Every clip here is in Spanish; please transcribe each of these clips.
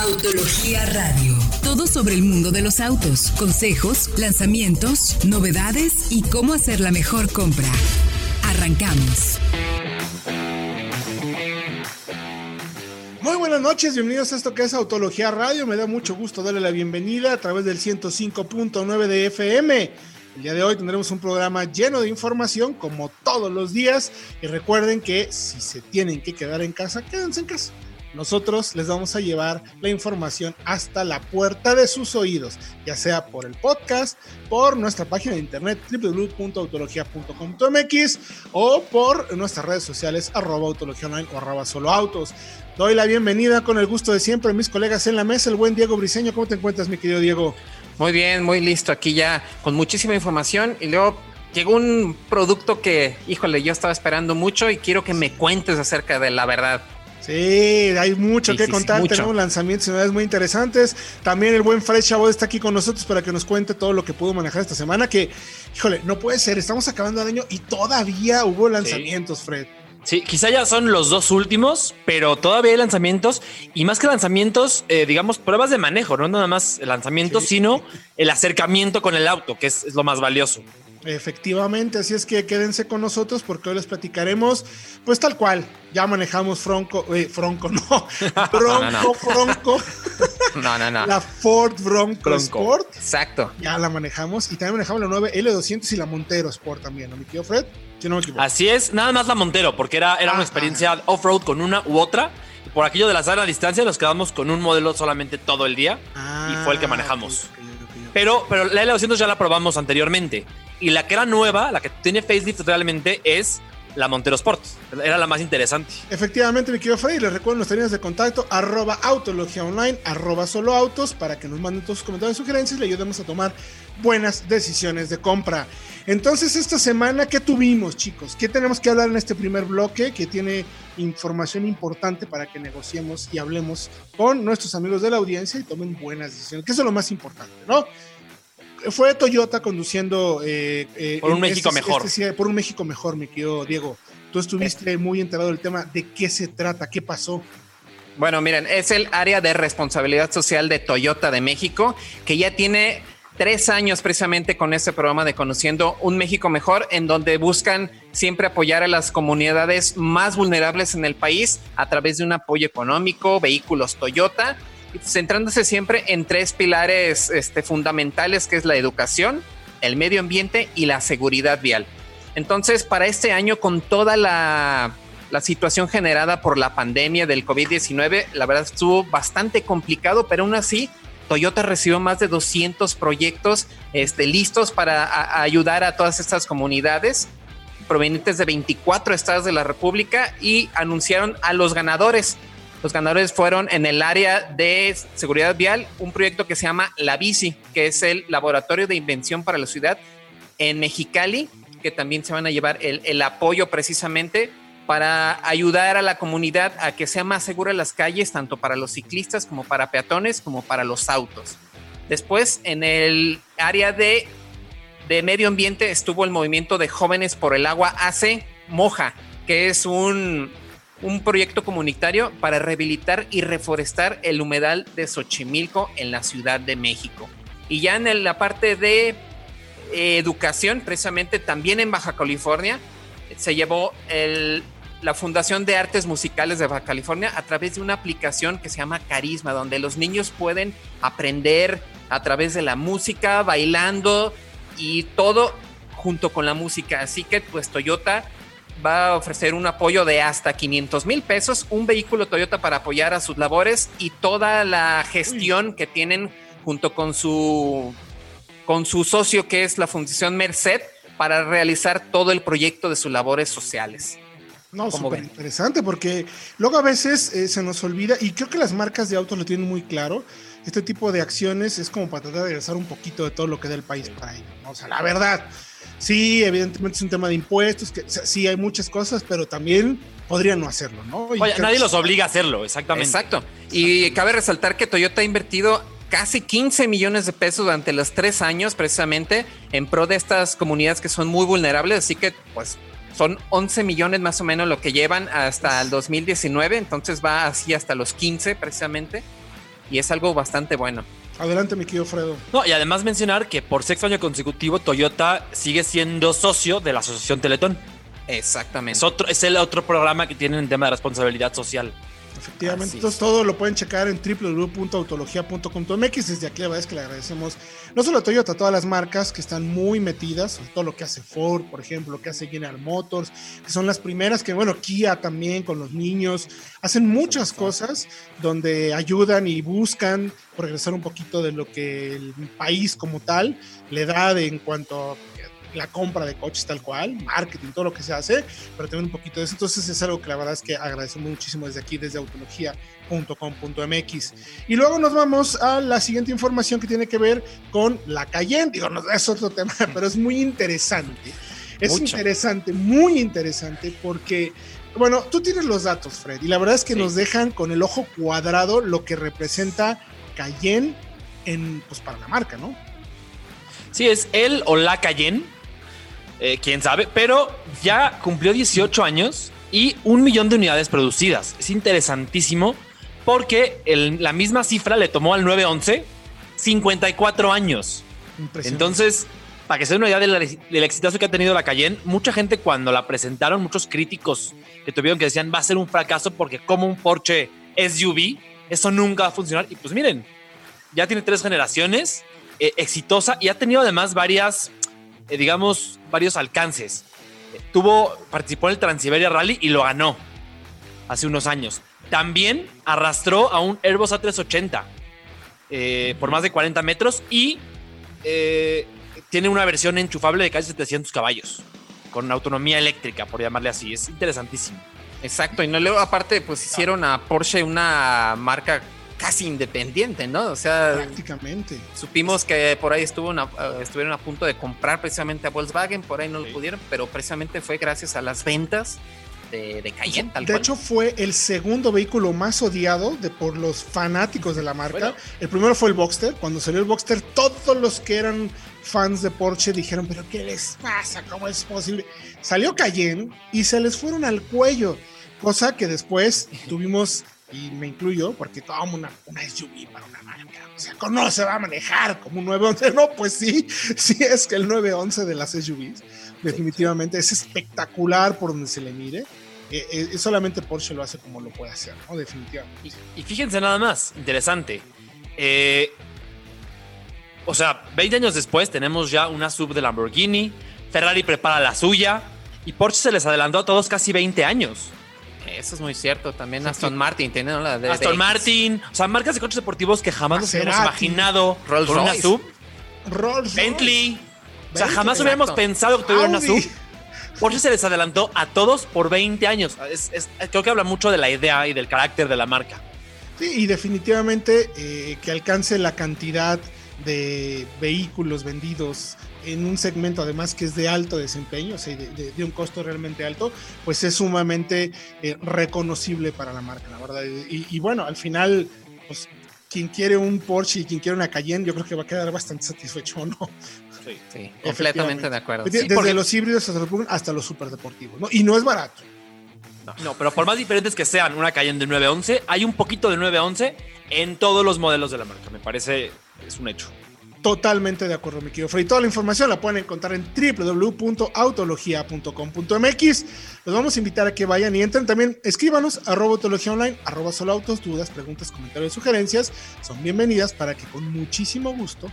Autología Radio. Todo sobre el mundo de los autos, consejos, lanzamientos, novedades y cómo hacer la mejor compra. Arrancamos. Muy buenas noches, bienvenidos a esto que es Autología Radio. Me da mucho gusto darle la bienvenida a través del 105.9 de FM. El día de hoy tendremos un programa lleno de información como todos los días y recuerden que si se tienen que quedar en casa, quédense en casa. Nosotros les vamos a llevar la información hasta la puerta de sus oídos, ya sea por el podcast, por nuestra página de internet www.autologia.com.mx o por nuestras redes sociales arroba autología o arroba solo autos. Doy la bienvenida con el gusto de siempre a mis colegas en la mesa, el buen Diego Briseño. ¿Cómo te encuentras, mi querido Diego? Muy bien, muy listo. Aquí ya con muchísima información y luego llegó un producto que, híjole, yo estaba esperando mucho y quiero que me cuentes acerca de la verdad. Sí, hay mucho que contar, tenemos lanzamientos y novedades muy interesantes. También el buen Fred Chabot está aquí con nosotros para que nos cuente todo lo que pudo manejar esta semana, que, híjole, no puede ser, estamos acabando el año y todavía hubo lanzamientos, Fred. Sí, quizá ya son los dos últimos, pero todavía hay lanzamientos y más que lanzamientos, eh, digamos, pruebas de manejo, no nada más lanzamientos, sino el acercamiento con el auto, que es, lo más valioso. Efectivamente, así es que quédense con nosotros porque hoy les platicaremos, pues tal cual, ya manejamos Fronco, eh, Fronco, no, Bronco, Fronco. No, no, no. La Ford Bronco, Sport. Exacto. Ya la manejamos y también manejamos la 9 L200 y la Montero Sport también, ¿no, mi tío Fred? Así es, nada más la Montero, porque era, era una ah, experiencia off-road con una u otra. Por aquello de la sala a distancia nos quedamos con un modelo solamente todo el día y fue el que ah, manejamos. pero, pero la L200 ya la probamos anteriormente. Y la que era nueva, la que tiene facelift realmente es la Montero Sport. Era la más interesante. Efectivamente, mi querido Freddy, les recuerdo nuestras líneas de contacto, arroba autología online, arroba solo autos, para que nos manden todos sus comentarios y sugerencias y le ayudemos a tomar buenas decisiones de compra. Entonces, esta semana, ¿qué tuvimos, chicos? ¿Qué tenemos que hablar en este primer bloque que tiene información importante para que negociemos y hablemos con nuestros amigos de la audiencia y tomen buenas decisiones? Que es lo más importante, ¿no? Fue Toyota conduciendo eh, eh, por un México este mejor. Este por un México mejor, mi querido Diego. Tú estuviste muy enterado del tema. ¿De qué se trata? ¿Qué pasó? Bueno, miren, es el área de responsabilidad social de Toyota de México, que ya tiene tres años precisamente con este programa de Conociendo un México Mejor, en donde buscan siempre apoyar a las comunidades más vulnerables en el país a través de un apoyo económico, vehículos Toyota centrándose siempre en tres pilares este, fundamentales, que es la educación, el medio ambiente y la seguridad vial. Entonces, para este año, con toda la, situación generada por la pandemia del COVID-19, la verdad estuvo bastante complicado, pero aún así, Toyota recibió más de 200 proyectos este, listos para ayudar a todas estas comunidades provenientes de 24 estados de la República y anunciaron a los ganadores. Los ganadores fueron en el área de seguridad vial, un proyecto que se llama La Bici, que es el laboratorio de invención para la ciudad en Mexicali, que también se van a llevar el, apoyo precisamente para ayudar a la comunidad a que sea más segura las calles, tanto para los ciclistas como para peatones, como para los autos. Después, en el área de, de medio ambiente estuvo el movimiento de jóvenes por el agua hace Moja, que es un, un proyecto comunitario para rehabilitar y reforestar el humedal de Xochimilco en la Ciudad de México. Y ya en la parte de eh, educación, precisamente también en Baja California, se llevó la Fundación de Artes Musicales de Baja California a través de una aplicación que se llama Carisma, donde los niños pueden aprender a través de la música, bailando y todo junto con la música. Así que pues Toyota va a ofrecer un apoyo de hasta 500 mil pesos, un vehículo Toyota para apoyar a sus labores y toda la gestión que tienen junto con su, con su socio que es la Fundación Merced para realizar todo el proyecto de sus labores sociales. No, súper interesante porque luego a veces eh, se nos olvida y creo que las marcas de autos lo tienen muy claro. Este tipo de acciones es como para tratar de regresar un poquito de todo lo que da el país para ellos. O sea, la verdad, Sí, evidentemente es un tema de impuestos, que sí hay muchas cosas, pero también podrían no hacerlo, ¿no? Oye, nadie los obliga a hacerlo, exactamente. Exacto. Y cabe resaltar que Toyota ha invertido casi 15 millones de pesos durante los tres años precisamente en pro de estas comunidades que son muy vulnerables, así que pues son 11 millones más o menos lo que llevan hasta el 2019, entonces va así hasta los 15 precisamente. y es algo bastante bueno. Adelante, mi querido Fredo. No, y además mencionar que por sexto año consecutivo Toyota sigue siendo socio de la Asociación Teletón. Exactamente. Es, otro, es el otro programa que tienen en tema de responsabilidad social. Efectivamente, entonces todo lo pueden checar en www.autologia.com.mx. Desde aquí la verdad es que le agradecemos no solo a Toyota, a todas las marcas que están muy metidas, todo lo que hace Ford, por ejemplo, lo que hace General Motors, que son las primeras que, bueno, Kia también con los niños, hacen muchas cosas donde ayudan y buscan regresar un poquito de lo que el país como tal le da de, en cuanto a la compra de coches tal cual, marketing, todo lo que se hace, pero también un poquito de eso. Entonces es algo que la verdad es que agradecemos muchísimo desde aquí, desde autología.com.mx. Y luego nos vamos a la siguiente información que tiene que ver con la Cayenne. Digo, no es otro tema, pero es muy interesante. Es interesante, muy interesante, porque, bueno, tú tienes los datos, Fred, y la verdad es que nos dejan con el ojo cuadrado lo que representa Cayenne en, pues, para la marca, ¿no? Sí, es el o la Cayenne eh, quién sabe, pero ya cumplió 18 años y un millón de unidades producidas. Es interesantísimo porque la misma cifra le tomó al 911 54 años. Entonces, para que se den una idea del, del, exitazo que ha tenido la Cayenne, mucha gente cuando la presentaron, muchos críticos que tuvieron que decían va a ser un fracaso porque como un Porsche SUV, eso nunca va a funcionar. Y pues miren, ya tiene tres generaciones, eh, exitosa y ha tenido además varias digamos, varios alcances. Tuvo, participó en el Transiberia Rally y lo ganó hace unos años. También arrastró a un Airbus A380 eh, por más de 40 metros y eh, tiene una versión enchufable de casi 700 caballos, con autonomía eléctrica, por llamarle así. Es interesantísimo. Exacto, y no luego aparte pues hicieron a Porsche una marca casi independiente, ¿no? O sea, prácticamente. Supimos que por ahí estuvo eh, estuvieron a punto de comprar precisamente a Volkswagen, por ahí no lo pudieron, pero precisamente fue gracias a las ventas de, de Cayenne. de hecho, fue el segundo vehículo más odiado de, por los fanáticos de la marca. El primero fue el Boxster. Cuando salió el Boxster, todos los que eran fans de Porsche dijeron, pero ¿qué les pasa? ¿Cómo es posible? Salió Cayenne y se les fueron al cuello. Cosa que después tuvimos y me incluyo porque tomamos una, una SUV para una marca. O sea, ¿cómo se va a manejar como un 911? No, pues sí, sí es que el 911 de las SUVs definitivamente es espectacular por donde se le mire. Eh, eh, solamente Porsche lo hace como lo puede hacer, ¿no? Definitivamente. Y, fíjense nada más, interesante. Eh, o sea, 20 años después tenemos ya una sub de Lamborghini, Ferrari prepara la suya y Porsche se les adelantó a todos casi 20 años. Eso es muy cierto. También Aston Martin tiene la de Aston Martin. O sea, marcas de coches deportivos que jamás nos hubiéramos imaginado Rolls con una sub. Rolls Bentley. O sea, jamás hubiéramos pensado que tuviera una sub. Porsche se les adelantó a todos por 20 años. creo que habla mucho de la idea y del carácter de la marca. Sí, y definitivamente eh, que alcance la cantidad de vehículos vendidos en un segmento además que es de alto desempeño, o sea, de, un costo realmente alto, pues es sumamente eh, reconocible para la marca, la verdad. Y, bueno, al final, pues quien quiere un Porsche y quien quiere una Cayenne, yo creo que va a quedar bastante satisfecho, ¿no? Sí, sí completamente de acuerdo. Desde los híbridos hasta los, hasta los superdeportivos, ¿no? Y no es barato. No. no, pero por más diferentes que sean una Cayenne de 911, hay un poquito de 911 en todos los modelos de la marca. Me parece, es un hecho. Totalmente de acuerdo, mi querido Freddy. Toda la información la pueden encontrar en www.autologia.com.mx. Los vamos a invitar a que vayan y entren. También escríbanos a autología online, arroba solo autos, dudas, preguntas, comentarios, sugerencias. Son bienvenidas para que con muchísimo gusto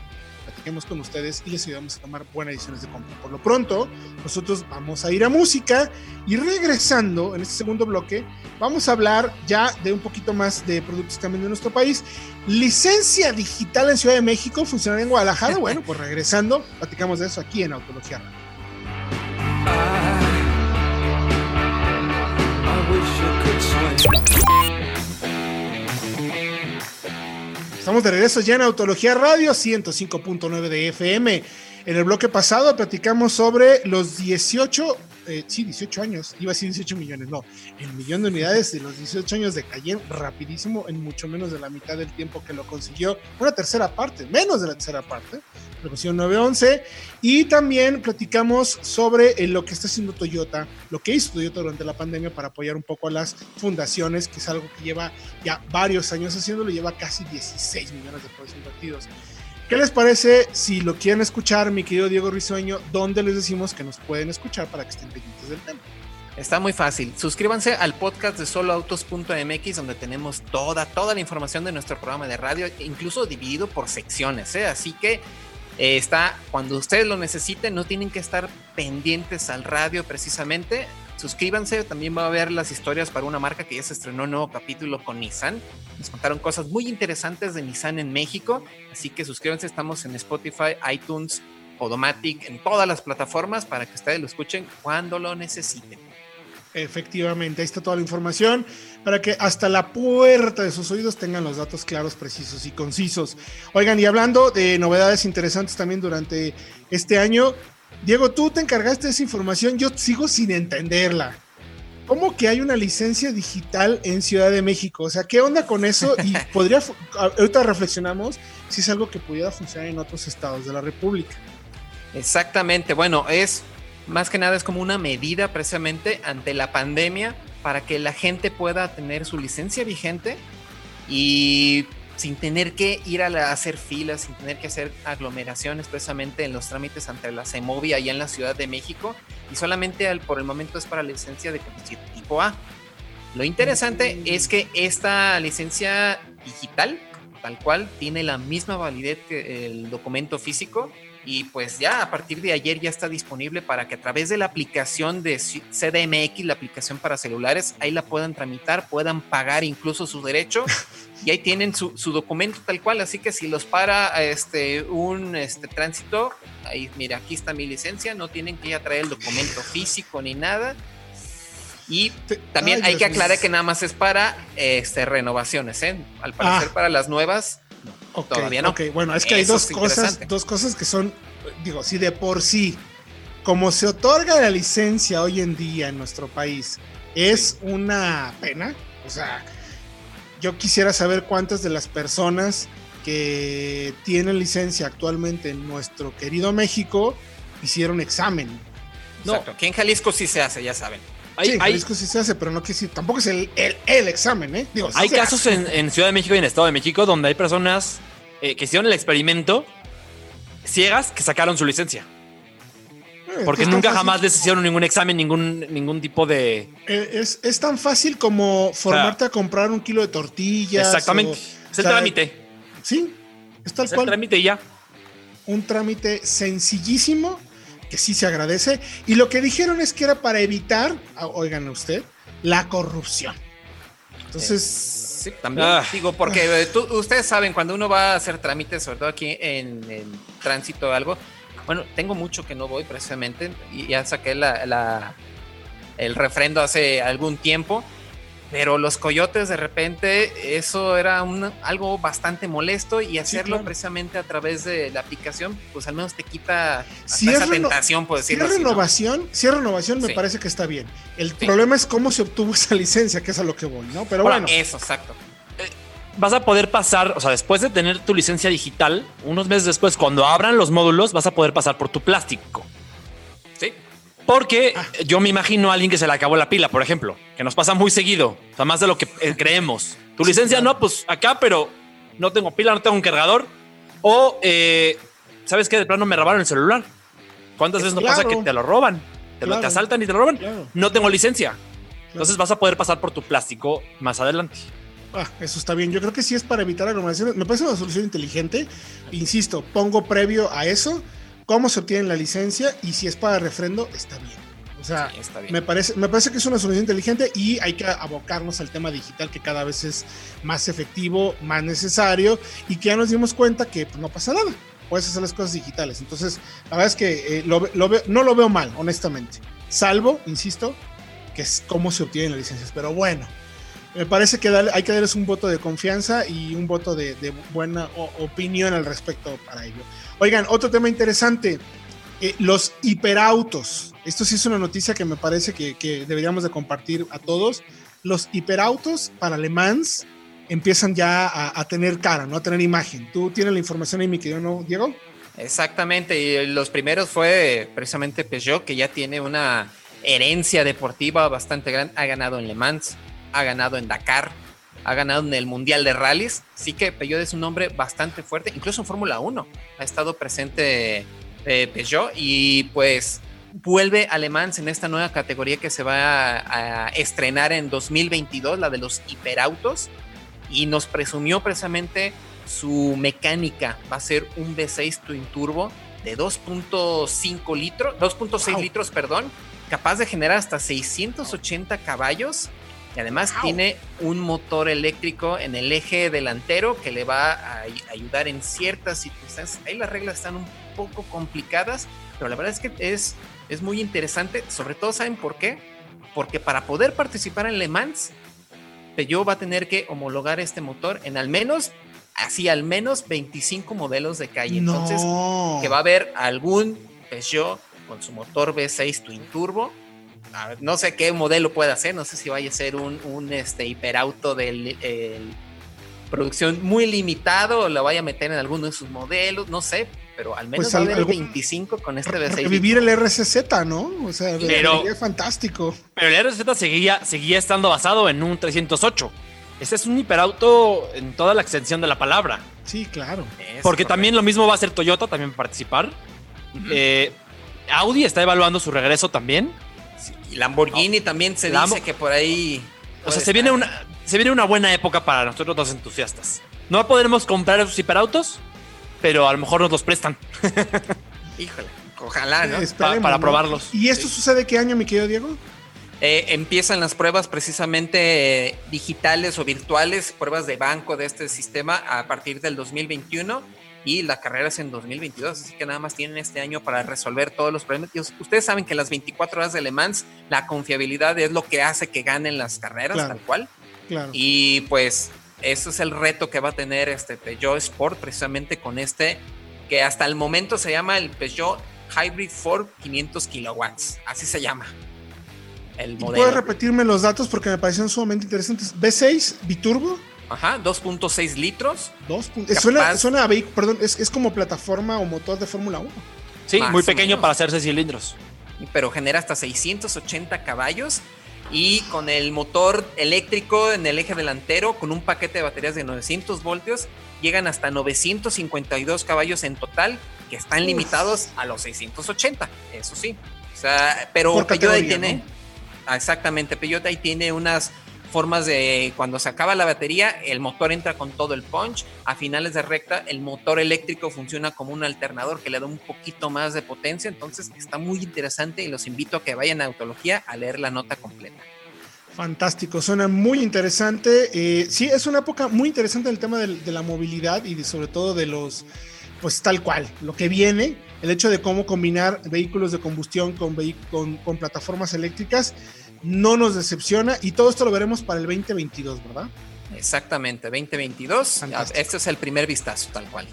con ustedes y les ayudamos a tomar buenas decisiones de compra. Por lo pronto, nosotros vamos a ir a música y regresando en este segundo bloque, vamos a hablar ya de un poquito más de productos también de nuestro país. Licencia digital en Ciudad de México, funcionar en Guadalajara. Bueno, pues regresando, platicamos de eso aquí en Autología Estamos de regreso ya en Autología Radio 105.9 de FM. En el bloque pasado platicamos sobre los 18, eh, sí, 18 años, iba a decir 18 millones, no, el millón de unidades de los 18 años de Cayenne, rapidísimo, en mucho menos de la mitad del tiempo que lo consiguió, una tercera parte, menos de la tercera parte, precaución 911. Y también platicamos sobre eh, lo que está haciendo Toyota, lo que hizo Toyota durante la pandemia para apoyar un poco a las fundaciones, que es algo que lleva ya varios años haciéndolo, lleva casi 16 millones de pesos invertidos. ¿Qué les parece si lo quieren escuchar, mi querido Diego Risueño? ¿Dónde les decimos que nos pueden escuchar para que estén pendientes del tema? Está muy fácil. Suscríbanse al podcast de soloautos.mx donde tenemos toda, toda la información de nuestro programa de radio, incluso dividido por secciones. ¿eh? Así que eh, está, cuando ustedes lo necesiten, no tienen que estar pendientes al radio precisamente. Suscríbanse, también va a haber las historias para una marca que ya se estrenó un nuevo capítulo con Nissan. Nos contaron cosas muy interesantes de Nissan en México, así que suscríbanse, estamos en Spotify, iTunes, Podomatic, en todas las plataformas para que ustedes lo escuchen cuando lo necesiten. Efectivamente, ahí está toda la información para que hasta la puerta de sus oídos tengan los datos claros, precisos y concisos. Oigan, y hablando de novedades interesantes también durante este año, Diego, tú te encargaste de esa información, yo sigo sin entenderla. ¿Cómo que hay una licencia digital en Ciudad de México? O sea, ¿qué onda con eso? Y podría, ahorita reflexionamos si es algo que pudiera funcionar en otros estados de la República. Exactamente, bueno, es más que nada es como una medida precisamente ante la pandemia para que la gente pueda tener su licencia vigente y sin tener que ir a, hacer filas, sin tener que hacer aglomeraciones precisamente en los trámites ante la CEMOVI allá en la Ciudad de México. Y solamente por el momento es para licencia de tipo A. Lo interesante es que esta licencia digital, tal cual, tiene la misma validez que el documento físico y pues ya a partir de ayer ya está disponible para que a través de la aplicación de CDMX, la aplicación para celulares, ahí la puedan tramitar, puedan pagar incluso su derecho y ahí tienen su, documento tal cual. Así que si los para este, un este, tránsito, ahí mira, aquí está mi licencia, no tienen que ya traer el documento físico ni nada. Y también hay que aclarar que nada más es para este, renovaciones, ¿eh? Al parecer ah. para las nuevas Todavía no. Ok, bueno, es que hay dos cosas, dos cosas que son, digo, si de por sí, como se otorga la licencia hoy en día en nuestro país, es una pena. O sea, yo quisiera saber cuántas de las personas que tienen licencia actualmente en nuestro querido México hicieron examen. No, aquí en Jalisco sí se hace, ya saben. Sí, en Jalisco sí se hace, pero no que sí, tampoco es el, el, examen, ¿eh? Digo, hay casos en, en, Ciudad de México y en Estado de México donde hay personas eh, que hicieron el experimento ciegas que sacaron su licencia. Eh, Porque nunca jamás les hicieron ningún examen, ningún, ningún tipo de. Eh, es, tan fácil como formarte a comprar un kilo de tortillas. Exactamente. es el trámite. Sí, es tal es El trámite ya. Un trámite sencillísimo que sí se agradece. Y lo que dijeron es que era para evitar, ah, oigan usted, la corrupción. Entonces. Sí, también. Ah. Digo, porque eh, ustedes saben, cuando uno va a hacer trámites, sobre todo aquí en, tránsito o algo, bueno, tengo mucho que no voy precisamente, y ya saqué la, el refrendo hace algún tiempo, pero los coyotes de repente, eso era un, algo bastante molesto y hacerlo precisamente a través de la aplicación, pues al menos te quita esa tentación, por decirlo si es renovación, Si es renovación, me parece que está bien. El problema es cómo se obtuvo esa licencia, que es a lo que voy, ¿no? Pero bueno. Eso, exacto. Eh, vas a poder pasar, o sea, después de tener tu licencia digital, unos meses después, cuando abran los módulos, vas a poder pasar por tu plástico. Porque ah. yo me imagino a alguien que se le acabó la pila, por ejemplo, que nos pasa muy seguido, o sea, más de lo que eh, creemos. Tu licencia no, pues acá, pero no tengo pila, no tengo un cargador. O, eh, ¿sabes qué? De plano me robaron el celular. ¿Cuántas veces no pasa que te lo roban? Te lo te asaltan y te lo roban. No tengo licencia. Entonces vas a poder pasar por tu plástico más adelante. Ah, eso está bien. Yo creo que sí es para evitar aglomeraciones. Me parece una solución inteligente. Insisto, pongo previo a eso cómo se obtiene la licencia y si es para refrendo, está bien. O sea, Me, parece, me parece que es una solución inteligente y hay que abocarnos al tema digital que cada vez es más efectivo, más necesario y que ya nos dimos cuenta que pues, no pasa nada. Puedes hacer las cosas digitales. Entonces, la verdad es que eh, no lo veo mal, honestamente. Salvo, insisto, que es cómo se obtienen las licencias. Pero bueno, me parece que hay que darles un voto de confianza y un voto de, buena opinión al respecto para ello. Oigan, otro tema interesante, eh, los hiperautos. Esto sí es una noticia que me parece que, deberíamos de compartir a todos. Los hiperautos para Le Mans empiezan ya a, tener cara, ¿no? A tener imagen. ¿Tú tienes la información ahí, mi querido ¿no, Diego? Exactamente, y los primeros fue precisamente Peugeot, que ya tiene una herencia deportiva bastante grande. Ha ganado en Le Mans, ha ganado en Dakar, ha ganado en el Mundial de Rallys. Así que Peugeot es un nombre bastante fuerte, incluso en Fórmula 1 ha estado presente eh, Peugeot. Y pues vuelve a Le Mans en esta nueva categoría que se va a, a estrenar en 2022, la de los hiperautos, y nos presumió precisamente su mecánica. Va a ser un V6 Twin Turbo de 2.5 litros, 2.6 litros, perdón, capaz de generar hasta 680 caballos y además tiene un motor eléctrico en el eje delantero que le va a ayudar en ciertas circunstancias. Ahí las reglas están un poco complicadas, pero la verdad es que es, es muy interesante. Sobre todo, ¿saben por qué? Porque para poder participar en Le Mans, Peugeot va a tener que homologar este motor en al menos así al menos 25 modelos de calle. Entonces, que va a haber algún Peugeot con su motor V6 Twin Turbo. No sé qué modelo puede hacer, no sé si vaya a ser un, un este, hiperauto de producción muy limitado o lo vaya a meter en alguno de sus modelos, no sé, pero al menos pues va a haber 25 con este V6. Vivir el RCZ, ¿no? O sea, pero, es fantástico. Pero el RCZ seguía, seguía estando basado en un 308. Este es un hiperauto en toda la extensión de la palabra. Sí, claro. Porque también lo mismo va a hacer Toyota también participar. Eh, Audi está evaluando su regreso también. Y Lamborghini también se dice que por ahí. O sea, se viene, una, se viene una buena época para nosotros los entusiastas. No podremos comprar esos hiperautos, pero a lo mejor nos los prestan. Híjole, ojalá, ¿no? para probarlos. ¿Y esto sucede qué año, mi querido Diego? Eh, empiezan las pruebas precisamente eh, digitales o virtuales, pruebas de banco de este sistema a partir del 2021 y la carrera es en 2022, así que nada más tienen este año para resolver todos los problemas. Ustedes saben que las 24 horas de Le Mans, la confiabilidad es lo que hace que ganen las carreras, tal cual. Y pues eso es el reto que va a tener este Peugeot Sport precisamente con este, que hasta el momento se llama el Peugeot Hybrid 4 500 kilowatts, así se llama. ¿Puedes repetirme los datos porque me parecieron sumamente interesantes? ¿B6 biturbo? Ajá, 2.6 litros. suena, suena a perdón, es, como plataforma o motor de Fórmula 1. Sí, muy pequeño para hacerse cilindros. Pero genera hasta 680 caballos y con el motor eléctrico en el eje delantero, con un paquete de baterías de 900 voltios, llegan hasta 952 caballos en total, que están limitados a los 680, eso sí. O sea, pero Peugeot tiene... Ah, exactamente, Peugeot ahí tiene unas formas de cuando se acaba la batería, el motor entra con todo el punch. A finales de recta, el motor eléctrico funciona como un alternador que le da un poquito más de potencia. Entonces está muy interesante y los invito a que vayan a Autología a leer la nota completa. Fantástico, suena muy interesante. Eh, sí, es una época muy interesante el tema de, la movilidad y sobre todo de los, pues tal cual, lo que viene el hecho de cómo combinar vehículos de combustión con, con, plataformas eléctricas no nos decepciona y todo esto lo veremos para el 2022, ¿verdad? Exactamente, 2022. Este es el primer vistazo, tal cual.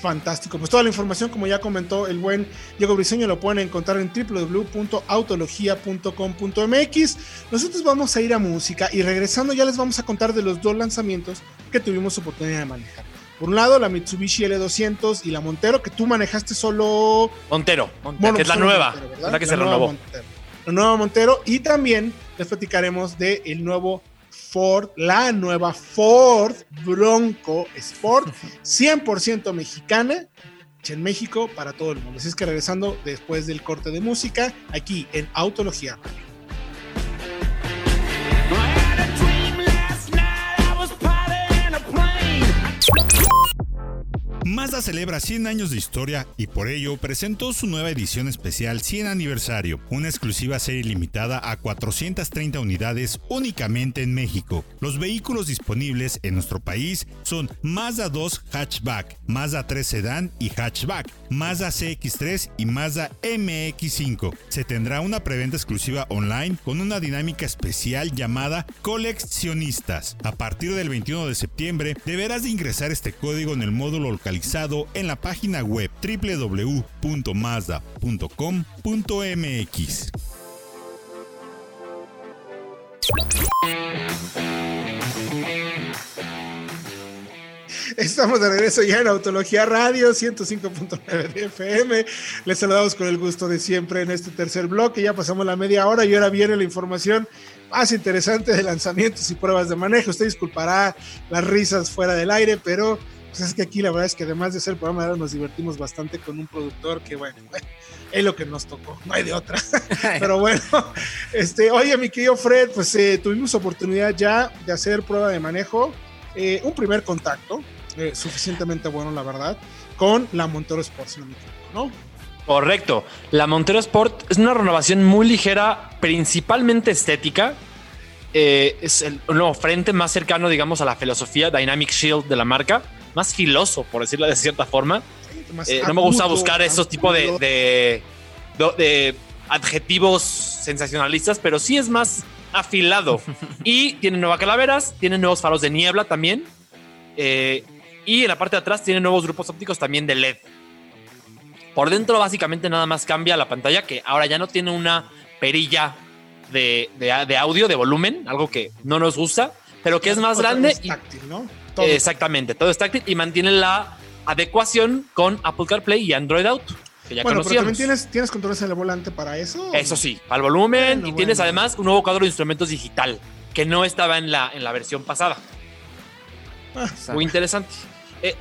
Fantástico. Pues toda la información, como ya comentó el buen Diego Briseño, lo pueden encontrar en www.autologia.com.mx. Nosotros vamos a ir a música y regresando ya les vamos a contar de los dos lanzamientos que tuvimos oportunidad de manejar. Por un lado, la Mitsubishi L200 y la Montero, que tú manejaste solo. Montero, que es la nueva, la que se renovó. La nueva Montero. Y también les platicaremos del el nuevo Ford, la nueva Ford Bronco Sport, 100% mexicana, en México para todo el mundo. Así es que regresando después del corte de música, aquí en Autología Mazda celebra 100 años de historia y por ello presentó su nueva edición especial 100 aniversario, una exclusiva serie limitada a 430 unidades únicamente en México. Los vehículos disponibles en nuestro país son Mazda 2 Hatchback, Mazda 3 Sedan y Hatchback, Mazda CX3 y Mazda MX5. Se tendrá una preventa exclusiva online con una dinámica especial llamada Coleccionistas. A partir del 21 de septiembre deberás de ingresar este código en el módulo localizado en la página web www.mazda.com.mx. Estamos de regreso ya en Autología Radio 105.9 de FM. Les saludamos con el gusto de siempre en este tercer bloque. Ya pasamos la media hora y ahora viene la información más interesante de lanzamientos y pruebas de manejo. Usted disculpará las risas fuera del aire, pero pues es que aquí la verdad es que además de ser programa de nos divertimos bastante con un productor que bueno, es lo que nos tocó, no hay de otra. Pero bueno, este, oye mi querido Fred, pues eh, tuvimos oportunidad ya de hacer prueba de manejo, eh, un primer contacto, eh, suficientemente bueno la verdad, con la Montero Sports, ¿no? Correcto. La Montero Sport es una renovación muy ligera, principalmente estética. es el nuevo frente más cercano, digamos, a la filosofía Dynamic Shield de la marca más filoso, por decirlo de cierta forma. Eh, no me gusta buscar esos tipos de, de, adjetivos sensacionalistas, pero sí es más afilado. y tiene nuevas calaveras, tiene nuevos faros de niebla también. Eh, y en la parte de atrás tiene nuevos grupos ópticos también de LED. Por dentro básicamente nada más cambia la pantalla que ahora ya no tiene una perilla de, de audio, de volumen, algo que no nos gusta, pero que es más grande. táctil, ¿no? Exactamente, todo es táctil y mantiene la adecuación con Apple CarPlay y Android Auto. Que ya bueno, pero también tienes, tienes controles en el volante para eso. Eso sí, para el volumen y tienes además un nuevo cuadro de instrumentos digital que no estaba en la, en la versión pasada. Ah, Muy interesante. Eh,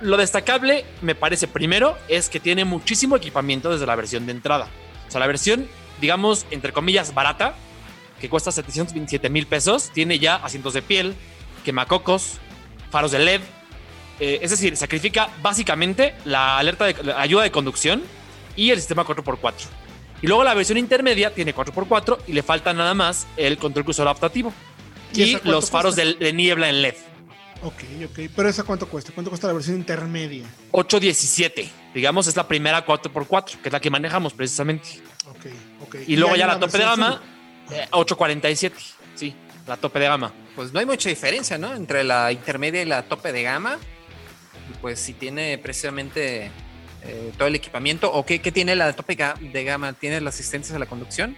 lo, destacable, me parece, primero, es que tiene muchísimo equipamiento desde la versión de entrada. O sea, la versión, digamos, entre comillas, barata, que cuesta 727 mil pesos, tiene ya asientos de piel, quemacocos, faros de LED. Eh, es decir, sacrifica básicamente la alerta de ayuda de conducción y el sistema 4x4. Y luego la versión intermedia tiene 4x4 y le falta nada más el control crucero adaptativo y, los faros de, niebla en LED. Ok, ok. Pero ¿esa cuánto cuesta? ¿Cuánto cuesta la versión intermedia? 817. Digamos, es la primera 4x4, que es la que manejamos precisamente. Ok, ok. Y, luego ya la tope de gama, 847. Eh, sí, la tope de gama pues no hay mucha diferencia, ¿no? Entre la intermedia y la tope de gama. Y pues si tiene precisamente eh, todo el equipamiento, o qué, tiene la tope de gama, ¿tiene la asistencia a la conducción?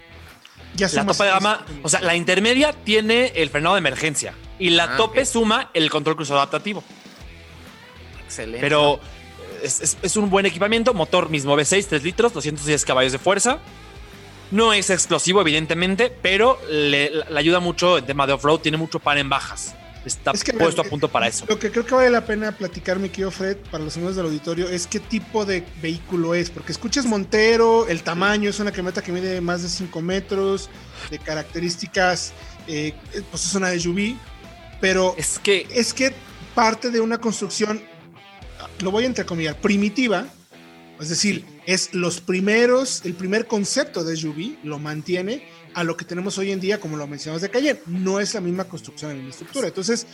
Ya la tope de gama, o sea, la intermedia tiene el frenado de emergencia y la ah, tope suma el control cruzado adaptativo. Excelente. Pero es, es, un buen equipamiento, motor mismo V6, 3 litros, 210 caballos de fuerza. No es explosivo, evidentemente, pero le, ayuda mucho en tema de off-road, tiene mucho pan en bajas. Está puesto a punto para eso. Lo que creo que vale la pena platicar, mi querido Fred, para los amigos del auditorio, es qué tipo de vehículo es. Porque escuchas Montero, el tamaño es una camioneta que mide más de 5 metros, de características, eh, pues es una SUV, pero es que, es que parte de una construcción, lo voy a entrecomillar, primitiva, es decir, es los primeros, el primer concepto de SUV lo mantiene a lo que tenemos hoy en día, como lo mencionamos de Cayenne. No es la misma construcción la estructura. Entonces,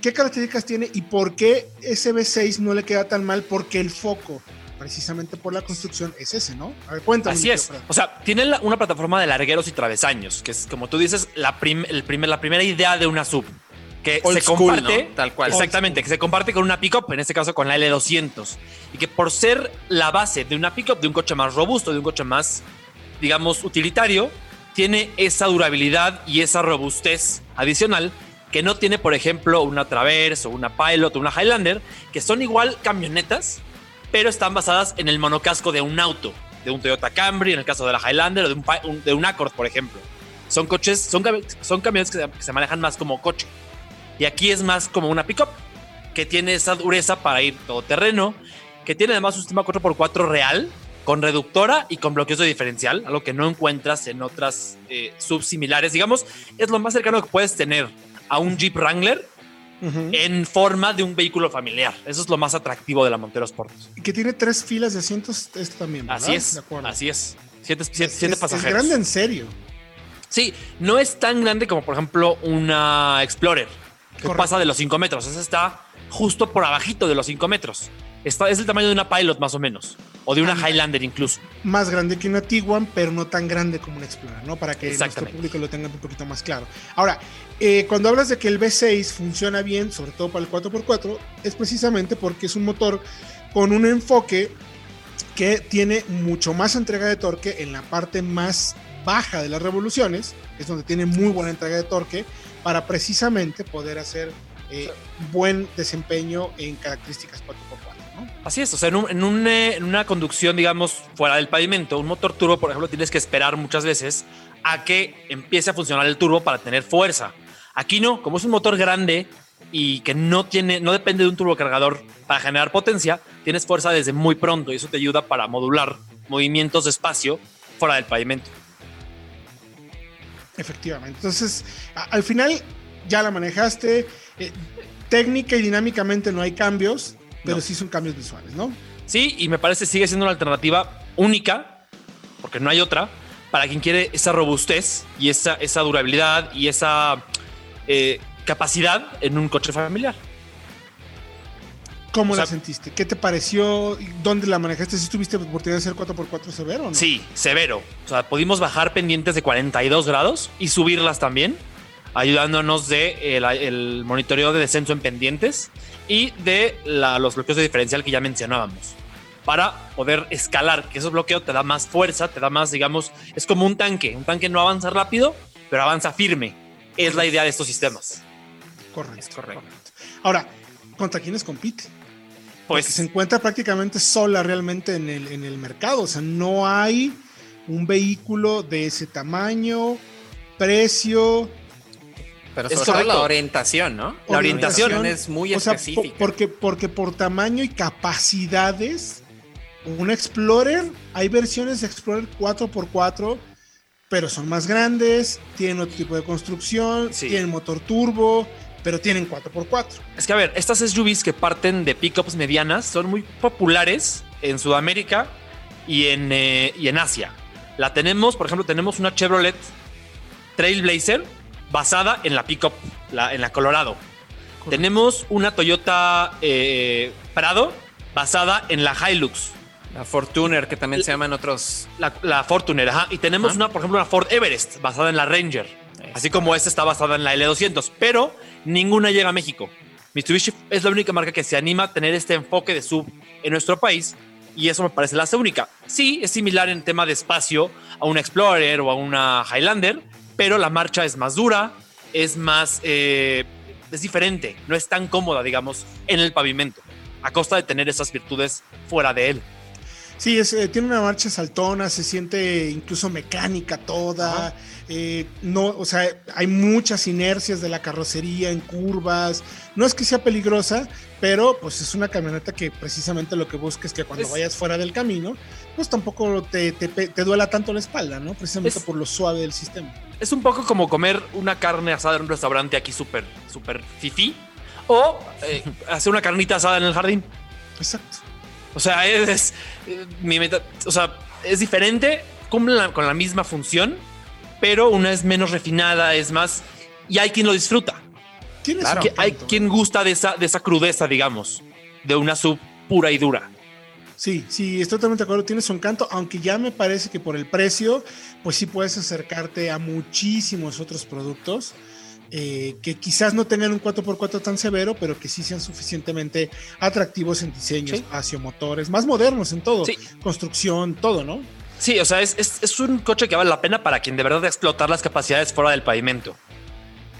¿qué características tiene y por qué ese V6 no le queda tan mal? Porque el foco, precisamente por la construcción, es ese, ¿no? A ver, cuéntame. Así es. O sea, tiene una plataforma de largueros y travesaños, que es, como tú dices, la, el primer, la primera idea de una sub que se comparte, tal cual. Exactamente, que se comparte con una pickup, en este caso con la L200, y que por ser la base de una pickup, de un coche más robusto, de un coche más, digamos, utilitario, tiene esa durabilidad y esa robustez adicional que no tiene, por ejemplo, una Traverse o una Pilot o una Highlander, que son igual camionetas, pero están basadas en el monocasco de un auto, de un Toyota Camry, en el caso de la Highlander, o de un, de un Accord, por ejemplo. Son coches, son, son camiones que se manejan más como coche. Y aquí es más como una pickup, que tiene esa dureza para ir todo terreno, que tiene además un sistema 4x4 real, con reductora y con bloqueos de diferencial, algo que no encuentras en otras eh, subsimilares. Digamos, es lo más cercano que puedes tener a un Jeep Wrangler en forma de un vehículo familiar. Eso es lo más atractivo de la Montero Sport. Y que tiene tres filas de asientos, esto también. ¿verdad? Así es, así es. Siete, siete, pasajeros. Es grande en serio. Sí, no es tan grande como, por ejemplo, una Explorer pasa de los 5 metros. Esa está justo por abajito de los 5 metros. Está, es el tamaño de una Pilot más o menos. O de una Highlander incluso. Más grande que una Tiguan, pero no tan grande como una Explorer, ¿no? Para que nuestro público lo tenga un poquito más claro. Ahora, eh, cuando hablas de que el V6 funciona bien, sobre todo para el 4x4, es precisamente porque es un motor con un enfoque que tiene mucho más entrega de torque en la parte más baja de las revoluciones, es donde tiene muy buena entrega de torque, para precisamente poder hacer eh, buen desempeño en características 4x4. ¿no? Así es, o sea, eh, en, una conducción, digamos, fuera del pavimento, un motor turbo, por ejemplo, tienes que esperar muchas veces a que empiece a funcionar el turbo para tener fuerza. Aquí no, como es un motor grande y que no tiene, no depende de un turbocargador para generar potencia, tienes fuerza desde muy pronto y eso te ayuda para modular movimientos de espacio fuera del pavimento. Efectivamente. Entonces, al final ya la manejaste. Eh, técnica y dinámicamente no hay cambios, pero sí son cambios visuales, ¿no? Sí, y me parece sigue siendo una alternativa única, porque no hay otra, para quien quiere esa robustez y esa, esa durabilidad y esa eh, capacidad en un coche familiar. ¿Cómo la sentiste? ¿Qué te pareció? ¿Dónde la manejaste? ¿Si tuviste oportunidad de hacer 4x4 severo? ¿no? Sí, severo. O sea, pudimos bajar pendientes de 42 grados y subirlas también, ayudándonos de el, monitoreo de descenso en pendientes y de los bloqueos de diferencial que ya mencionábamos. Para poder escalar, que esos bloqueos te da más fuerza, te da más, digamos, es como un tanque. Un tanque no avanza rápido, pero avanza firme. Es la idea de estos sistemas. Correcto, correcto. Ahora, ¿contra quiénes compite? Pues se encuentra prácticamente sola realmente en el, en el mercado. O sea, no hay un vehículo de ese tamaño, precio. Pero sobre la orientación, ¿no? La orientación, es muy específica. porque, porque por tamaño y capacidades, un Explorer, hay versiones de Explorer 4x4, pero son más grandes, tienen otro tipo de construcción, tienen motor turbo, pero tienen 4x4. Es que a ver, estas SUVs que parten de pickups medianas son muy populares en Sudamérica y en, eh, y en Asia. La tenemos, por ejemplo, tenemos una Chevrolet Trailblazer basada en la pickup, la, en la Colorado. Tenemos una Toyota eh, Prado basada en la Hilux. La Fortuner, que también se llaman otros. La, Fortuner, ajá. Y tenemos una, por ejemplo, una Ford Everest basada en la Ranger. Así como esta está basada en la L200, pero ninguna llega a México. Mitsubishi es la única marca que se anima a tener este enfoque de sub en nuestro país y eso me parece la única. Sí, es similar en tema de espacio a una Explorer o a una Highlander, pero la marcha es más dura, es más, eh, es diferente, no es tan cómoda, digamos, en el pavimento, a costa de tener esas virtudes fuera de él. Sí, eh, tiene una marcha saltona, se siente incluso mecánica toda. Eh, no, o sea, hay muchas inercias de la carrocería en curvas. No es que sea peligrosa, pero pues es una camioneta que precisamente lo que busca es que cuando vayas fuera del camino, pues tampoco te, te, duela tanto la espalda, ¿no? Precisamente por lo suave del sistema. Es un poco como comer una carne asada en un restaurante aquí súper, súper fifi o eh, hacer una carnita asada en el jardín. Exacto. O sea, es, mi meta, o sea, es diferente, cumple con la misma función, pero una es menos refinada, es más, y hay quien lo disfruta. Claro, hay quien gusta de esa, de esa crudeza, digamos, de una sub pura y dura. Sí, sí, estoy totalmente de acuerdo. Tienes un canto, aunque ya me parece que por el precio, pues sí puedes acercarte a muchísimos otros productos. Eh, que quizás no tengan un 4x4 tan severo, pero que sí sean suficientemente atractivos en diseño, espacio, motores, más modernos en todo, construcción, todo, ¿no? Sí, o sea, es, es, un coche que vale la pena para quien de verdad explotar las capacidades fuera del pavimento.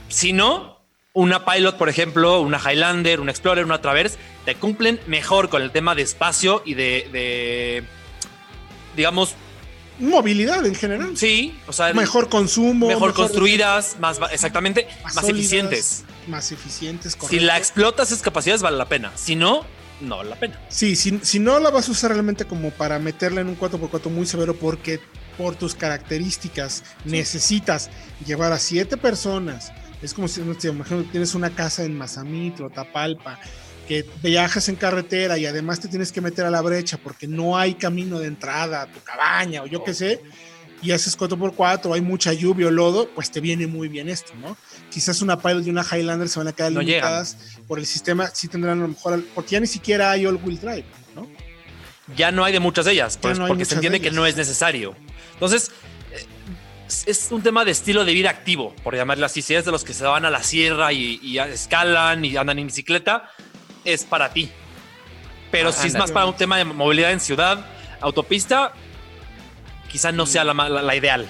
Si no, una Pilot, por ejemplo, una Highlander, una Explorer, una Traverse, te cumplen mejor con el tema de espacio y de, de digamos, movilidad en general. Sí, o sea, mejor consumo, mejor, construidas, más exactamente, más, eficientes. Más eficientes, correcto. Si la explotas esas capacidades vale la pena. Si no, no vale la pena. Sí, si, si no la vas a usar realmente como para meterla en un 4x4 muy severo porque por tus características necesitas llevar a siete personas. Es como si, no te imagino, tienes una casa en Mazamitlo, Tapalpa, que viajas en carretera y además te tienes que meter a la brecha porque no hay camino de entrada a tu cabaña o yo qué sé, y haces 4x4, hay mucha lluvia o lodo, pues te viene muy bien esto, ¿no? Quizás una Pilot y una Highlander se van a quedar limitadas por el sistema, sí tendrán a lo mejor, porque ya ni siquiera hay all-wheel drive, ¿no? Ya no hay de muchas de ellas, pues, porque se entiende que no es necesario. Entonces, eh, es un tema de estilo de vida activo, por llamarlo así. Si es de los que se van a la sierra y, y escalan y andan en bicicleta, es para ti. Pero si es más para un tema de movilidad en ciudad, autopista, quizás no sea la, ideal.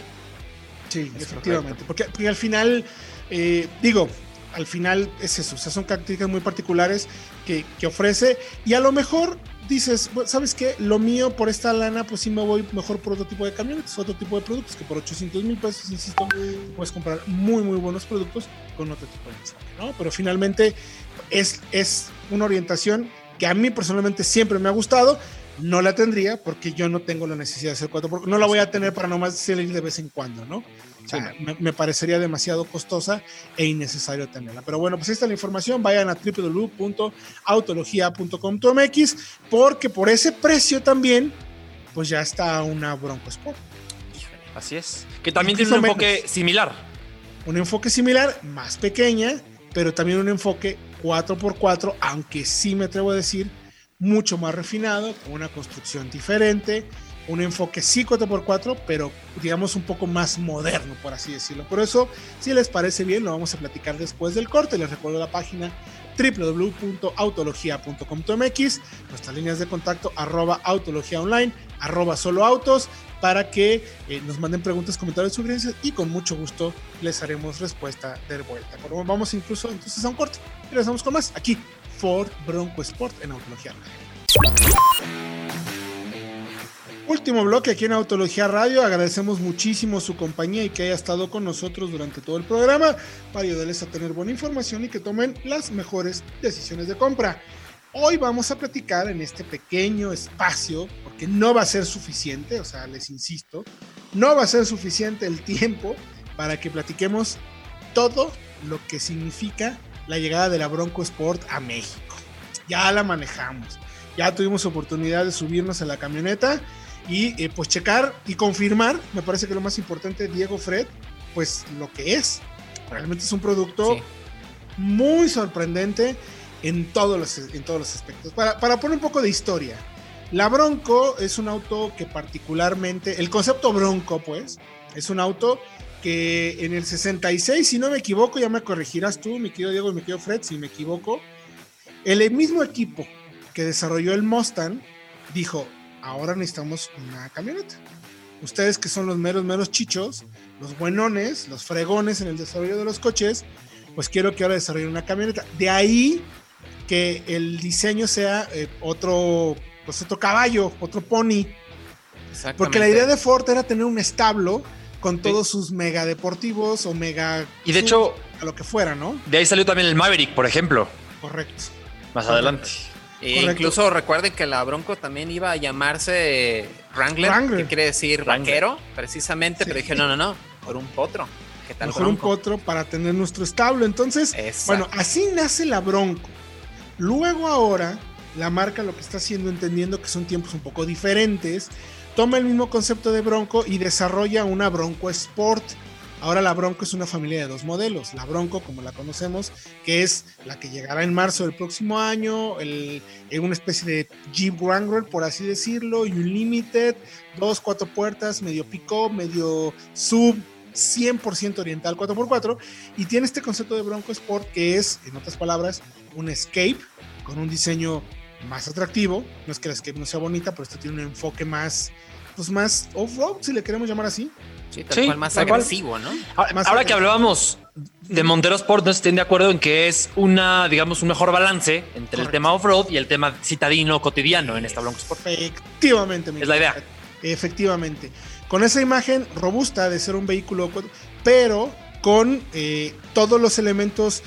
Sí, efectivamente. Porque, al final, eh, digo, al final es eso, o sea, son características muy particulares que, que ofrece y a lo mejor dices, ¿sabes qué? Lo mío por esta lana, pues sí me voy mejor por otro tipo de camionetas, otro tipo de productos, que por 800 mil pesos, insisto, puedes comprar muy, muy buenos productos con otro tipo de mensaje, ¿no? Pero finalmente es, es una orientación que a mí personalmente siempre me ha gustado no la tendría porque yo no tengo la necesidad de hacer 4x4. No la voy a tener para nomás salir de vez en cuando, ¿no? O sea, me, parecería demasiado costosa e innecesario tenerla. Pero bueno, pues ahí está la información. Vayan a www.autologia.com.mx porque por ese precio también, pues ya está una Bronco Sport. Así es. Que también tiene un enfoque similar. Un enfoque similar, más pequeña, pero también un enfoque 4x4, aunque sí me atrevo a decir mucho más refinado, con una construcción diferente, un enfoque sí 4x4, pero digamos un poco más moderno, por así decirlo. Por eso, si les parece bien, lo vamos a platicar después del corte. Les recuerdo la página www.autologia.com.mx, nuestras líneas de contacto arroba autología online, arroba solo autos, para que eh, nos manden preguntas, comentarios, sugerencias y con mucho gusto les haremos respuesta de vuelta. Vamos incluso entonces a un corte y regresamos con más aquí Ford Bronco Sport en Autología Último bloque aquí en Autología Radio. Agradecemos muchísimo su compañía y que haya estado con nosotros durante todo el programa para ayudarles a tener buena información y que tomen las mejores decisiones de compra. Hoy vamos a platicar en este pequeño espacio, porque no va a ser suficiente, o sea, les insisto, no va a ser suficiente el tiempo para que platiquemos todo lo que significa la llegada de la Bronco Sport a México. Ya la manejamos, ya tuvimos oportunidad de subirnos a la camioneta y eh, pues checar y confirmar, me parece que lo más importante, Diego Fred, pues lo que es. Realmente es un producto muy sorprendente en todos los, en todos los aspectos. Para, para poner un poco de historia, la Bronco es un auto que particularmente, el concepto Bronco pues, es un auto que en el 66, si no me equivoco, ya me corregirás tú, mi querido Diego y mi querido Fred, si me equivoco, el mismo equipo que desarrolló el Mustang dijo, ahora necesitamos una camioneta. Ustedes que son los meros, meros chichos, los buenones, los fregones en el desarrollo de los coches, pues quiero que ahora desarrollen una camioneta. De ahí que el diseño sea eh, otro, pues otro caballo, otro pony. Porque la idea de Ford era tener un establo con todos sus mega deportivos o mega. Y de hecho. A lo que fuera, ¿no? De ahí salió también el Maverick, por ejemplo. Correcto. Más adelante. E incluso recuerden que la Bronco también iba a llamarse Wrangler, que quiere decir vaquero, precisamente, pero dije, no, no, no, por un potro. ¿Qué tal Mejor un potro para tener nuestro establo. Entonces, bueno, así nace la Bronco. Luego ahora, la marca lo que está haciendo, entendiendo que son tiempos un poco diferentes, toma el mismo concepto de Bronco y desarrolla una Bronco Sport. Ahora la Bronco es una familia de dos modelos. La Bronco, como la conocemos, que es la que llegará en marzo del próximo año, el, una especie de Jeep Wrangler, por así decirlo, Unlimited, dos, cuatro puertas, medio pick-up, medio sub, 100% oriental 4x4. Y tiene este concepto de Bronco Sport, que es, en otras palabras, un Escape con un diseño más atractivo. No es que la Escape no sea bonita, pero esto tiene un enfoque más, pues más off-road, si le queremos llamar así. Sí, tal más agresivo, ¿no? Ahora, que hablábamos de Montero Sport, no estén de acuerdo en que es una, digamos, un mejor balance entre el tema off-road y el tema citadino cotidiano en esta Bronco Sport. Efectivamente, es la idea. Efectivamente. Con esa imagen robusta de ser un vehículo, pero con eh, todos los elementos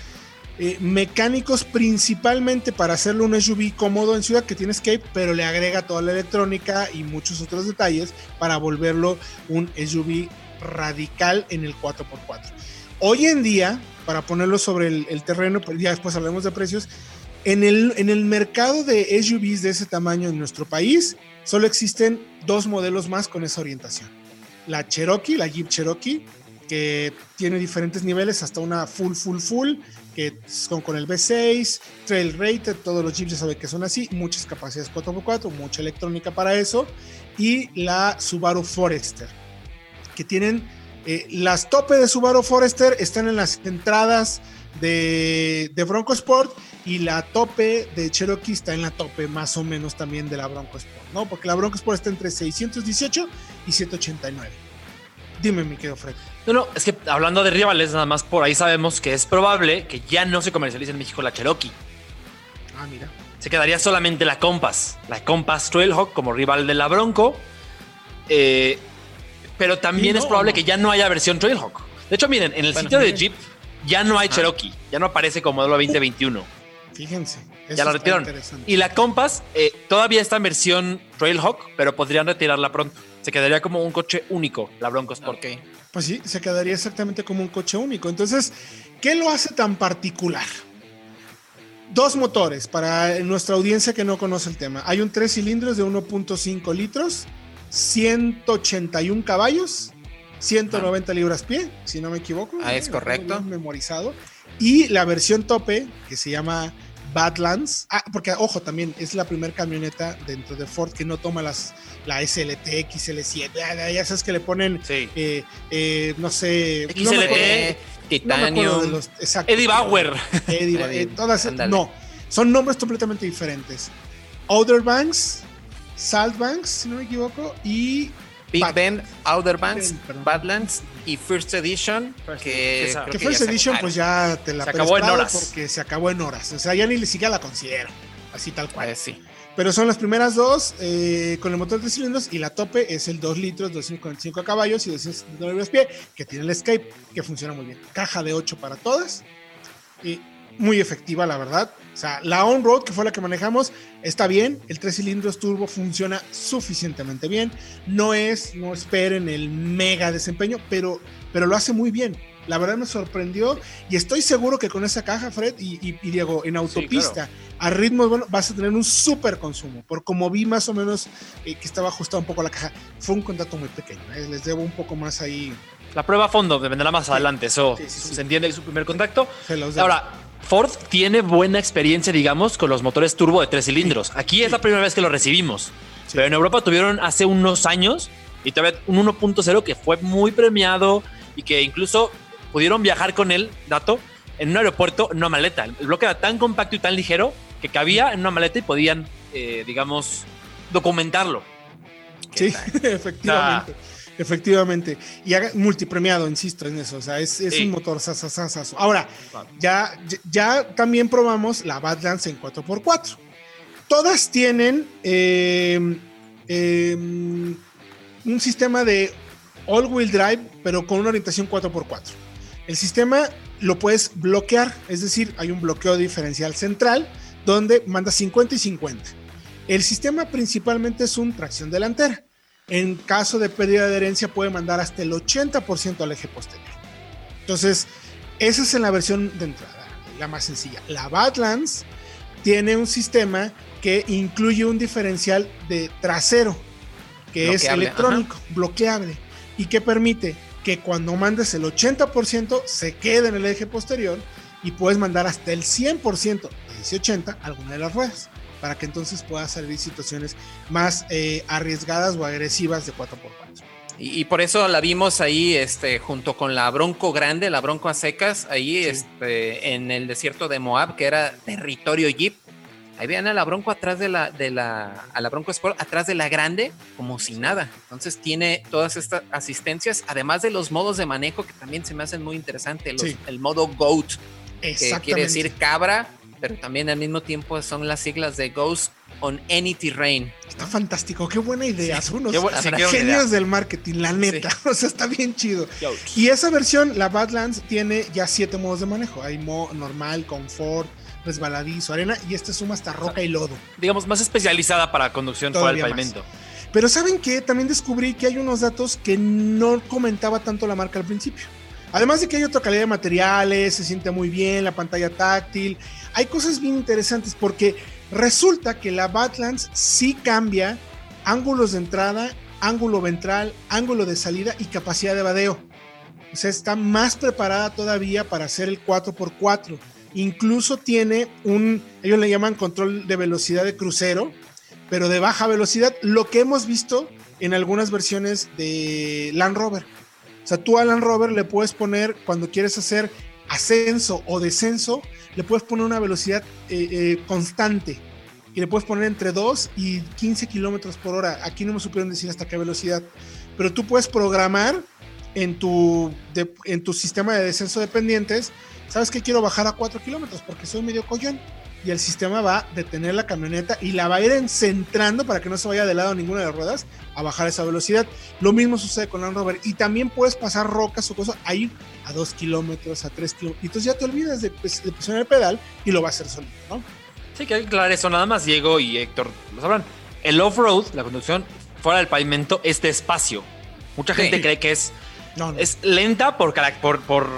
eh, mecánicos principalmente para hacerlo un SUV cómodo en ciudad que tiene Escape, pero le agrega toda la electrónica y muchos otros detalles para volverlo un SUV radical en el 4x4. Hoy en día, para ponerlo sobre el, terreno, pues ya después hablemos de precios, en el, en el mercado de SUVs de ese tamaño en nuestro país, solo existen dos modelos más con esa orientación. La Cherokee, la Jeep Cherokee, que tiene diferentes niveles, hasta una full, full, full, que son con el V6, Trail Rated, todos los chips ya saben que son así, muchas capacidades 4x4, mucha electrónica para eso, y la Subaru Forester, que tienen eh, las tope de Subaru Forester están en las entradas de, de, Bronco Sport y la tope de Cherokee está en la tope más o menos también de la Bronco Sport, ¿no? Porque la Bronco Sport está entre 618 y 189. Dime, mi querido Fred. No, no, es que hablando de rivales, nada más por ahí sabemos que es probable que ya no se comercialice en México la Cherokee. Ah, mira. Se quedaría solamente la Compass. La Compass Trailhawk como rival de la Bronco. Eh, pero también es probable no. que ya no haya versión Trailhawk. De hecho, miren, en el Bueno, sitio de. Jeep ya no hay Cherokee. Ya no aparece como modelo 2021. Fíjense. eso ya la retiraron. interesante. Y la Compass eh, todavía está en versión Trailhawk, pero podrían retirarla pronto. Se quedaría como un coche único, la Bronco Sport. Ok. Pues sí, se quedaría exactamente como un coche único. Entonces, ¿qué lo hace tan particular? Dos motores para nuestra audiencia que no conoce el tema. Hay un tres cilindros de 1.5 litros, 181 caballos, 190 libras pie, si no me equivoco. Ah, es tengo correcto. Memorizado. Y la versión tope, que se llama Badlands. Ah, porque, ojo, también es la primera camioneta dentro de Ford que no toma las, la SLT, XL7. Ya, ya sabes que le ponen Sí. eh, eh, no sé. XLT, no acuerdo- Eh, no los- exacto. Eddie Bauer. Eddie Ba- Eddie, eh, todas, no, son nombres completamente diferentes. Outer Banks, Salt Banks, si no me equivoco, y Big Bad- Bend, Outer Banks, perdón. Badlands y First Edition. que Esa. creo que ya First Edition, pues ya te la Se acabó en horas. Porque se acabó en horas. O sea, ya ni siquiera la considero. Así tal cual. Eh, sí. Pero son las primeras dos eh, con el motor de cilindros y la tope es el 2 litros, 245 caballos y 279 libras pie, que tiene el Escape, que funciona muy bien. Caja de 8 para todas. Y muy efectiva, la verdad. O sea, la on-road, que fue la que manejamos, está bien. El 3 cilindros turbo funciona suficientemente bien. No es, no esperen el mega desempeño, pero, pero lo hace muy bien. La verdad me sorprendió y estoy seguro que con esa caja, Fred y, y- y Diego, en autopista, a ritmos bueno, vas a tener un súper consumo. Por como vi más o menos eh, que estaba ajustada un poco la caja, fue un contrato muy pequeño. eh, Les debo un poco más ahí. La prueba a fondo vendrá más adelante, eso Sí, sí, sí. se entiende es su primer contacto. Ahora, Ford tiene buena experiencia, digamos, con los motores turbo de tres cilindros. Aquí es la primera vez que lo recibimos. Sí. Pero en Europa tuvieron hace unos años y todavía un 1.0 que fue muy premiado y que incluso pudieron viajar con él, dato, en un aeropuerto en una maleta. El bloque era tan compacto y tan ligero que cabía en una maleta y podían, eh, digamos, documentarlo. Sí, efectivamente. Efectivamente. Y haga- multipremiado, insisto en eso. O sea, es, es Sí. un motor sasasasazo. Ahora, ya, ya- ya también probamos la Badlands en 4x4. Todas tienen eh, eh, un sistema de all-wheel drive, pero con una orientación 4x4. El sistema lo puedes bloquear, es decir, hay un bloqueo diferencial central donde manda 50 y 50. El sistema principalmente es un tracción delantera. En caso de pérdida de herencia puede mandar hasta el 80% al eje posterior. Entonces, esa es en la versión de entrada, la más sencilla. La Badlands tiene un sistema que incluye un diferencial de trasero, que es electrónico, bloqueable, y que permite que cuando mandes el 80% se quede en el eje posterior y puedes mandar hasta el 100% de ese 80 a alguna de las ruedas para que entonces puedas salir situaciones más eh, arriesgadas o agresivas de 4x4. Y, y por eso la vimos ahí, este, junto con la Bronco Grande, la Bronco a secas, ahí, Sí. este, en el desierto de Moab, que era territorio Jeep. Ahí vean a la Bronco atrás de la, de la, a la Bronco Sport, atrás de la Grande, como si nada. Entonces tiene todas estas asistencias, además de los modos de manejo que también se me hacen muy interesantes. los- Sí. El modo GOAT, que quiere decir cabra, pero también al mismo tiempo son las siglas de Ghost on Any Terrain. Está fantástico, qué buena idea. Son unos sí, qué buena genios idea. del marketing, la neta. O sea, está bien chido. Yo. Y esa versión, la Badlands, tiene ya siete modos de manejo. Hay mo normal, confort, resbaladizo, arena, y este suma hasta roca y lodo. Digamos, más especializada para conducción Todavía más. pavimento. Pero ¿saben qué? También descubrí que hay unos datos que no comentaba tanto la marca al principio. Además de que hay otra calidad de materiales, se siente muy bien, la pantalla táctil, hay cosas bien interesantes porque resulta que la Badlands sí cambia ángulos de entrada, ángulo ventral, ángulo de salida y capacidad de vadeo. O sea, está más preparada todavía para hacer el 4x4. Incluso tiene un, ellos le llaman control de velocidad de crucero, pero de baja velocidad, lo que hemos visto en algunas versiones de Land Rover. O sea, tú a Land Rover le puedes poner, cuando quieres hacer ascenso o descenso, le puedes poner una velocidad eh, eh, constante. Y le puedes poner entre 2 y 15 kilómetros por hora. Aquí no me supieron decir hasta qué velocidad. Pero tú puedes programar en tu, en tu sistema de descenso de pendientes, sabes que quiero bajar a 4 kilómetros porque soy medio collón y el sistema va a detener la camioneta y la va a ir centrando para que no se vaya de lado ninguna de las ruedas a bajar esa velocidad. Lo mismo sucede con Land Rover y también puedes pasar rocas o cosas ahí a 2 kilómetros, a 3 kilómetros. Entonces ya te olvidas de, presionar el pedal y lo va a hacer solito, ¿no? Sí, que hay que aclarar eso nada más, Diego y Héctor lo sabrán. El off-road, la conducción fuera del pavimento, es despacio. Mucha gente cree que es, es lenta por, por, por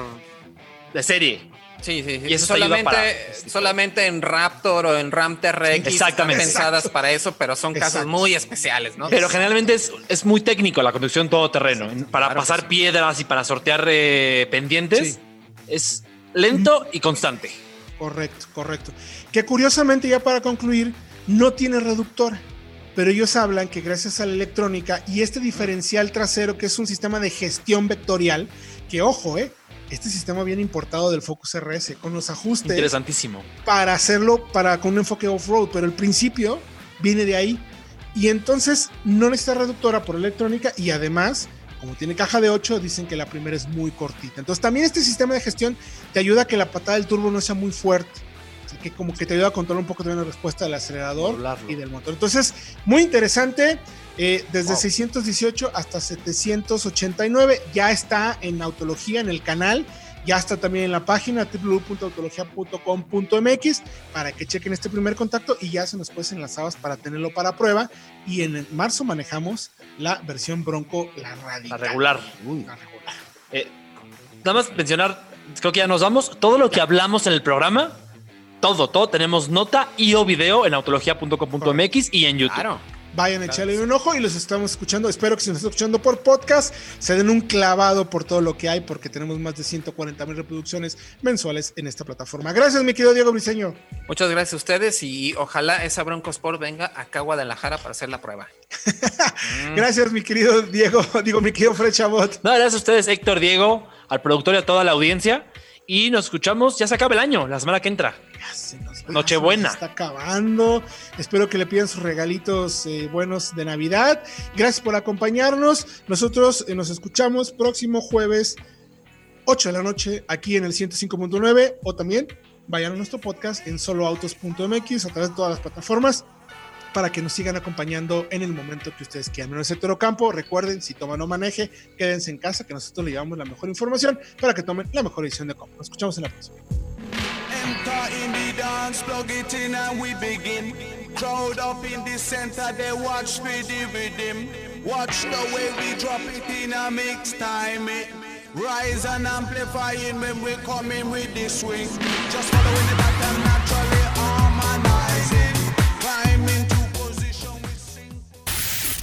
de serie. Sí, sí, sí. Y eso solamente, solamente en Raptor o en Ram TRX Exactamente. están pensadas para eso, pero son casos muy especiales, ¿no? Pero generalmente es, es muy técnico la conducción todoterreno. para pasar piedras y para sortear eh, pendientes es lento y constante. Correcto, correcto. Que curiosamente, ya para concluir, no tiene reductor. Pero ellos hablan que gracias a la electrónica y este diferencial trasero, que es un sistema de gestión vectorial, que ojo, eh, este sistema viene importado del Focus RS con los ajustes. Interesantísimo. Para hacerlo para, con un enfoque off-road, pero el principio viene de ahí. Y entonces no necesita reductora por electrónica y además, como tiene caja de 8, dicen que la primera es muy cortita. Entonces también este sistema de gestión te ayuda a que la patada del turbo no sea muy fuerte. Así que como que te ayuda a controlar un poco también la respuesta del acelerador y del motor. Entonces, muy interesante. Eh, desde 618 hasta 789 ya está en Autología en el canal. Ya está también en la página www.autologia.com.mx para que chequen este primer contacto y ya se nos pues enlazadas para tenerlo para prueba. Y en marzo manejamos la versión Bronco, la radical. La regular. La regular. Eh, nada más mencionar, creo que ya nos vamos. Todo lo que hablamos en el programa, todo, todo, tenemos nota y o video en autologia.com.mx y en YouTube. Claro. Vayan a echarle un ojo y los estamos escuchando. Espero que si nos están escuchando por podcast, se den un clavado por todo lo que hay, porque tenemos más de 140 mil reproducciones mensuales en esta plataforma. Gracias, mi querido Diego Briseño. Muchas gracias a ustedes y ojalá esa Bronco Sport venga acá a Guadalajara para hacer la prueba. gracias, mi querido Diego, digo, mi querido Fred Chabot. No, gracias a ustedes, Héctor, Diego, al productor y a toda la audiencia. Y nos escuchamos, ya se acaba el año, la semana que entra. Nochebuena. está acabando. Espero que le pidan sus regalitos eh, buenos de Navidad. Gracias por acompañarnos. Nosotros eh, nos escuchamos próximo jueves, 8 de la noche, aquí en el 105.9 o también vayan a nuestro podcast en soloautos.mx a través de todas las plataformas para que nos sigan acompañando en el momento que ustedes quieran. En el sector campo, recuerden, si toman o maneje, quédense en casa, que nosotros le llevamos la mejor información para que tomen la mejor decisión de compra. Nos escuchamos en la próxima. Crowd up in the center, they watch me the Watch the way we drop it in a mix time. It. Rise and amplifying when we coming with the swing. Just following the pattern naturally